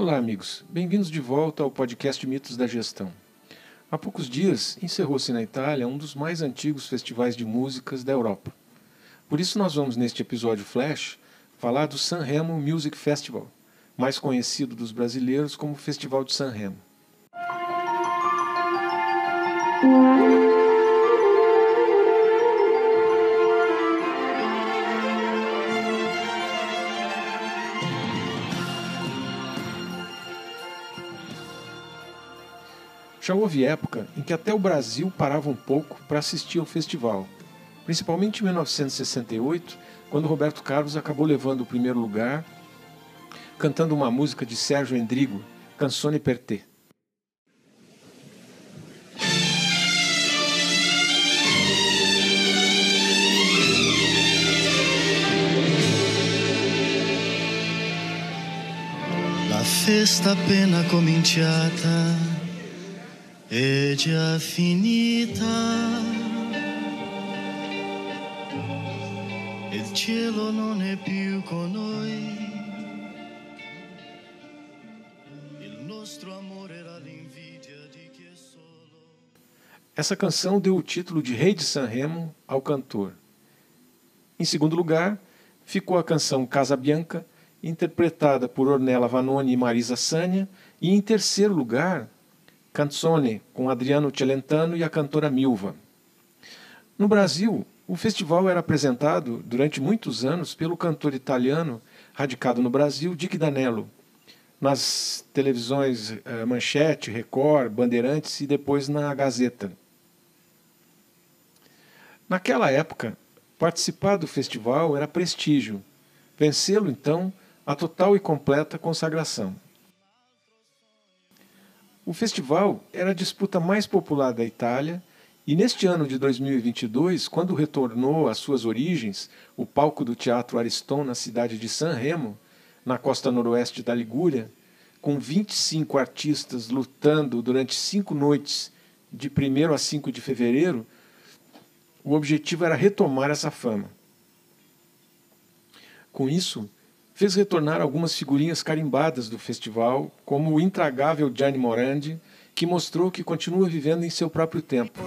Olá, amigos. Bem-vindos de volta ao podcast Mitos da Gestão. Há poucos dias encerrou-se na Itália um dos mais antigos festivais de músicas da Europa. Por isso, nós vamos, neste episódio Flash, falar do Sanremo Music Festival, mais conhecido dos brasileiros como Festival de Sanremo. Já houve época em que até o Brasil parava um pouco para assistir ao festival, principalmente em 1968, quando Roberto Carlos acabou levando o primeiro lugar, cantando uma música de Sérgio Endrigo, Canzone per te. La festa appena cominciata è già finita. Il cielo non è più con noi. Il nostro amore era l'invidia di chi è solo. Essa canção deu o título de Rei de Sanremo ao cantor. Em segundo lugar, ficou a canção Casa Bianca, interpretada por Ornella Vanoni e Marisa Sania, e em terceiro lugar, Canzone, com Adriano Celentano e a cantora Milva. No Brasil, o festival era apresentado durante muitos anos pelo cantor italiano radicado no Brasil, Dick Danello, nas televisões eh, Manchete, Record, Bandeirantes e depois na Gazeta. Naquela época, participar do festival era prestígio, vencê-lo então a total e completa consagração. O festival era a disputa mais popular da Itália e neste ano de 2022, quando retornou às suas origens, o palco do Teatro Ariston na cidade de San Remo, na costa noroeste da Ligúria, com 25 artistas lutando durante cinco noites, de 1 a 5 de fevereiro, o objetivo era retomar essa fama. Com isso, fez retornar algumas figurinhas carimbadas do festival, como o intragável Gianni Morandi, que mostrou que continua vivendo em seu próprio tempo.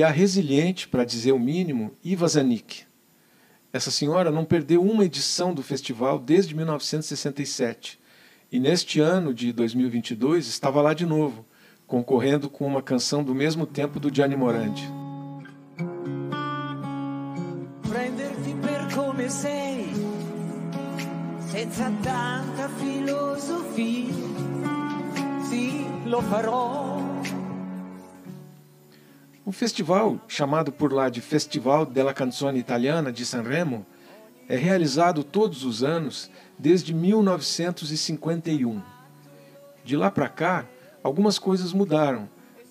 E a resiliente, para dizer o mínimo, Iva Zanik. Essa senhora não perdeu uma edição do festival desde 1967 e neste ano de 2022 estava lá de novo, concorrendo com uma canção do mesmo tempo do Gianni Morandi. Per come sei, senza tanta filosofia, sì, lo farò. O festival, chamado por lá de Festival della Canzone Italiana de Sanremo, é realizado todos os anos desde 1951. De lá para cá, algumas coisas mudaram,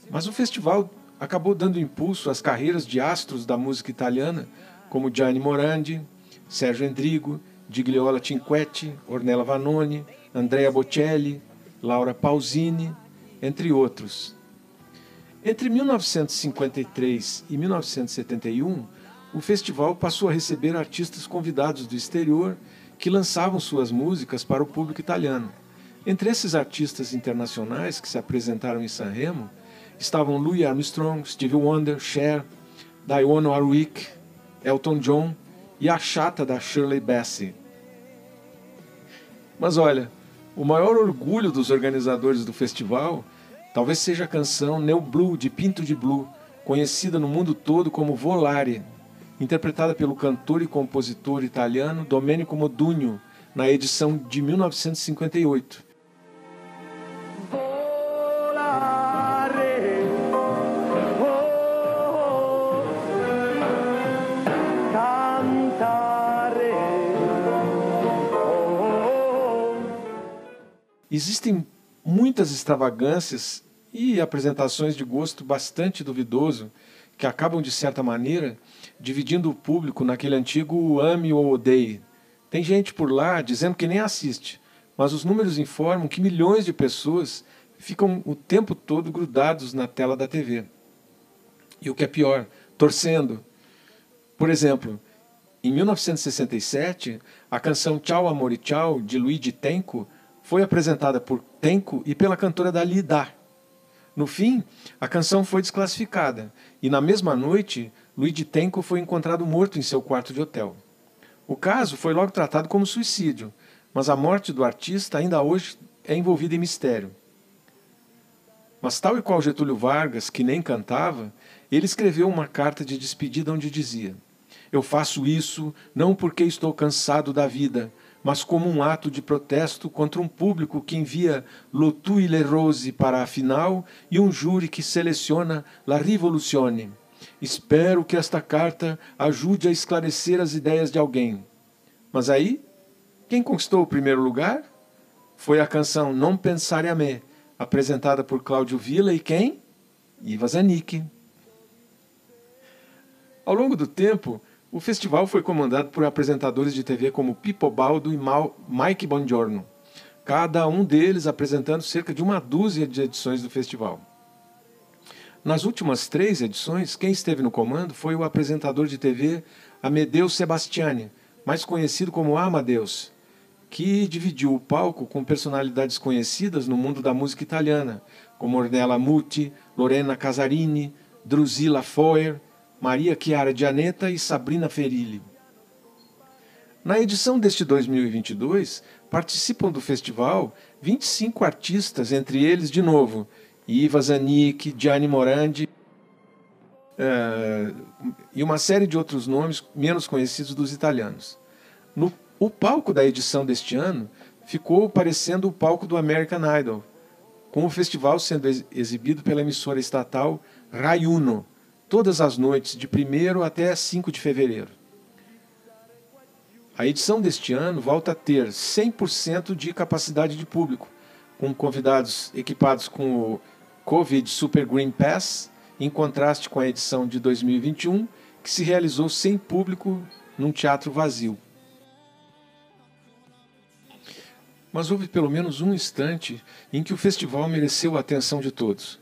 mas o festival acabou dando impulso às carreiras de astros da música italiana, como Gianni Morandi, Sérgio Endrigo, Gigliola Cinquetti, Ornella Vanoni, Andrea Bocelli, Laura Pausini, entre outros. Entre 1953 e 1971, o festival passou a receber artistas convidados do exterior que lançavam suas músicas para o público italiano. Entre esses artistas internacionais que se apresentaram em Sanremo estavam Louis Armstrong, Stevie Wonder, Cher, Dionne Warwick, Elton John e a chata da Shirley Bassey. Mas olha, o maior orgulho dos organizadores do festival Talvez seja a canção Neo Blue de Pinto de Blue, conhecida no mundo todo como Volare, interpretada pelo cantor e compositor italiano Domenico Modugno na edição de 1958. Existem muitas extravagâncias e apresentações de gosto bastante duvidoso, que acabam, de certa maneira, dividindo o público naquele antigo ame ou odeie. Tem gente por lá dizendo que nem assiste, mas os números informam que milhões de pessoas ficam o tempo todo grudados na tela da TV. E o que é pior, torcendo. Por exemplo, em 1967, a canção Tchau Amor e Tchau, de Luigi Tenco, foi apresentada por Tenco e pela cantora Dalida. No fim, a canção foi desclassificada e na mesma noite, Luigi Tenco foi encontrado morto em seu quarto de hotel. O caso foi logo tratado como suicídio, mas a morte do artista ainda hoje é envolvida em mistério. Mas, tal e qual Getúlio Vargas, que nem cantava, ele escreveu uma carta de despedida onde dizia: Eu faço isso não porque estou cansado da vida, mas como um ato de protesto contra um público que envia Lotu e Le Rose para a final e um júri que seleciona La Rivoluzione. Espero que esta carta ajude a esclarecer as ideias de alguém. Mas aí, quem conquistou o primeiro lugar? Foi a canção Non Pensare a Me, apresentada por Cláudio Villa e quem? Iva Zanicki. Ao longo do tempo, o festival foi comandado por apresentadores de TV como Pippo Baldo e Mike Bongiorno, cada um deles apresentando cerca de uma dúzia de edições do festival. Nas últimas três edições, quem esteve no comando foi o apresentador de TV Amedeo Sebastiani, mais conhecido como Amadeus, que dividiu o palco com personalidades conhecidas no mundo da música italiana, como Ornella Muti, Lorena Casarini, Drusilla Foer, Maria Chiara Gianetta e Sabrina Ferilli. Na edição deste 2022, participam do festival 25 artistas, entre eles, de novo, Iva Zanicki, Gianni Morandi uh, e uma série de outros nomes menos conhecidos dos italianos. No o palco da edição deste ano ficou parecendo o palco do American Idol, com o festival sendo exibido pela emissora estatal Rai Uno, todas as noites, de 1 até 5 de fevereiro. A edição deste ano volta a ter 100% de capacidade de público, com convidados equipados com o Covid Super Green Pass, em contraste com a edição de 2021, que se realizou sem público num teatro vazio. Mas houve pelo menos um instante em que o festival mereceu a atenção de todos.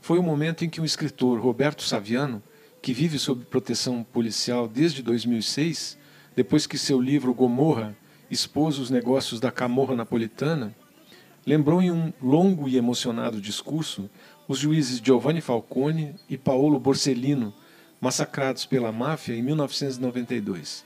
Foi o momento em que o escritor Roberto Saviano, que vive sob proteção policial desde 2006, depois que seu livro Gomorra expôs os negócios da camorra napolitana, lembrou em um longo e emocionado discurso os juízes Giovanni Falcone e Paolo Borsellino, massacrados pela máfia em 1992.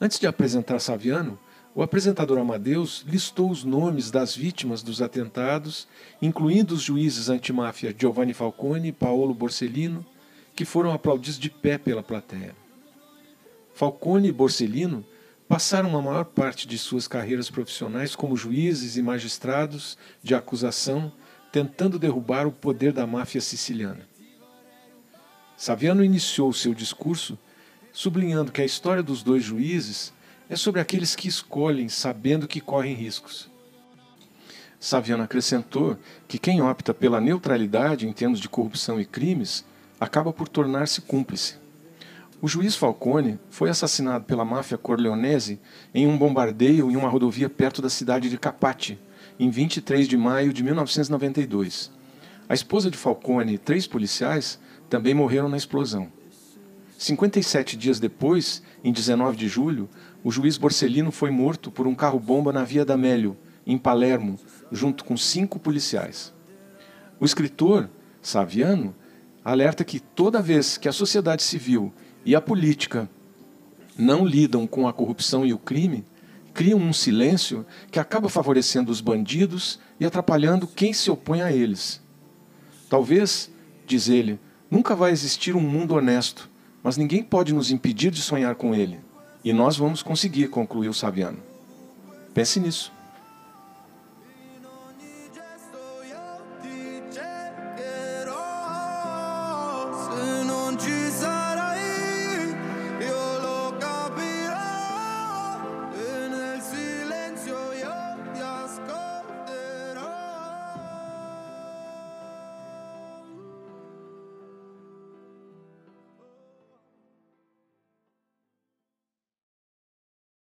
Antes de apresentar Saviano, o apresentador Amadeus listou os nomes das vítimas dos atentados, incluindo os juízes antimáfia Giovanni Falcone e Paolo Borsellino, que foram aplaudidos de pé pela plateia. Falcone e Borsellino passaram a maior parte de suas carreiras profissionais como juízes e magistrados de acusação, tentando derrubar o poder da máfia siciliana. Saviano iniciou seu discurso sublinhando que a história dos dois juízes é sobre aqueles que escolhem sabendo que correm riscos. Saviano acrescentou que quem opta pela neutralidade em termos de corrupção e crimes acaba por tornar-se cúmplice. O juiz Falcone foi assassinado pela máfia corleonese em um bombardeio em uma rodovia perto da cidade de Capati, em 23 de maio de 1992. A esposa de Falcone e três policiais também morreram na explosão. 57 dias depois, em 19 de julho, o juiz Borsellino foi morto por um carro-bomba na Via D'Amelio, em Palermo, junto com cinco policiais. O escritor, Saviano, alerta que toda vez que a sociedade civil e a política não lidam com a corrupção e o crime, criam um silêncio que acaba favorecendo os bandidos e atrapalhando quem se opõe a eles. Talvez, diz ele, nunca vai existir um mundo honesto, mas ninguém pode nos impedir de sonhar com ele. E nós vamos conseguir, concluiu Saviano. Pense nisso.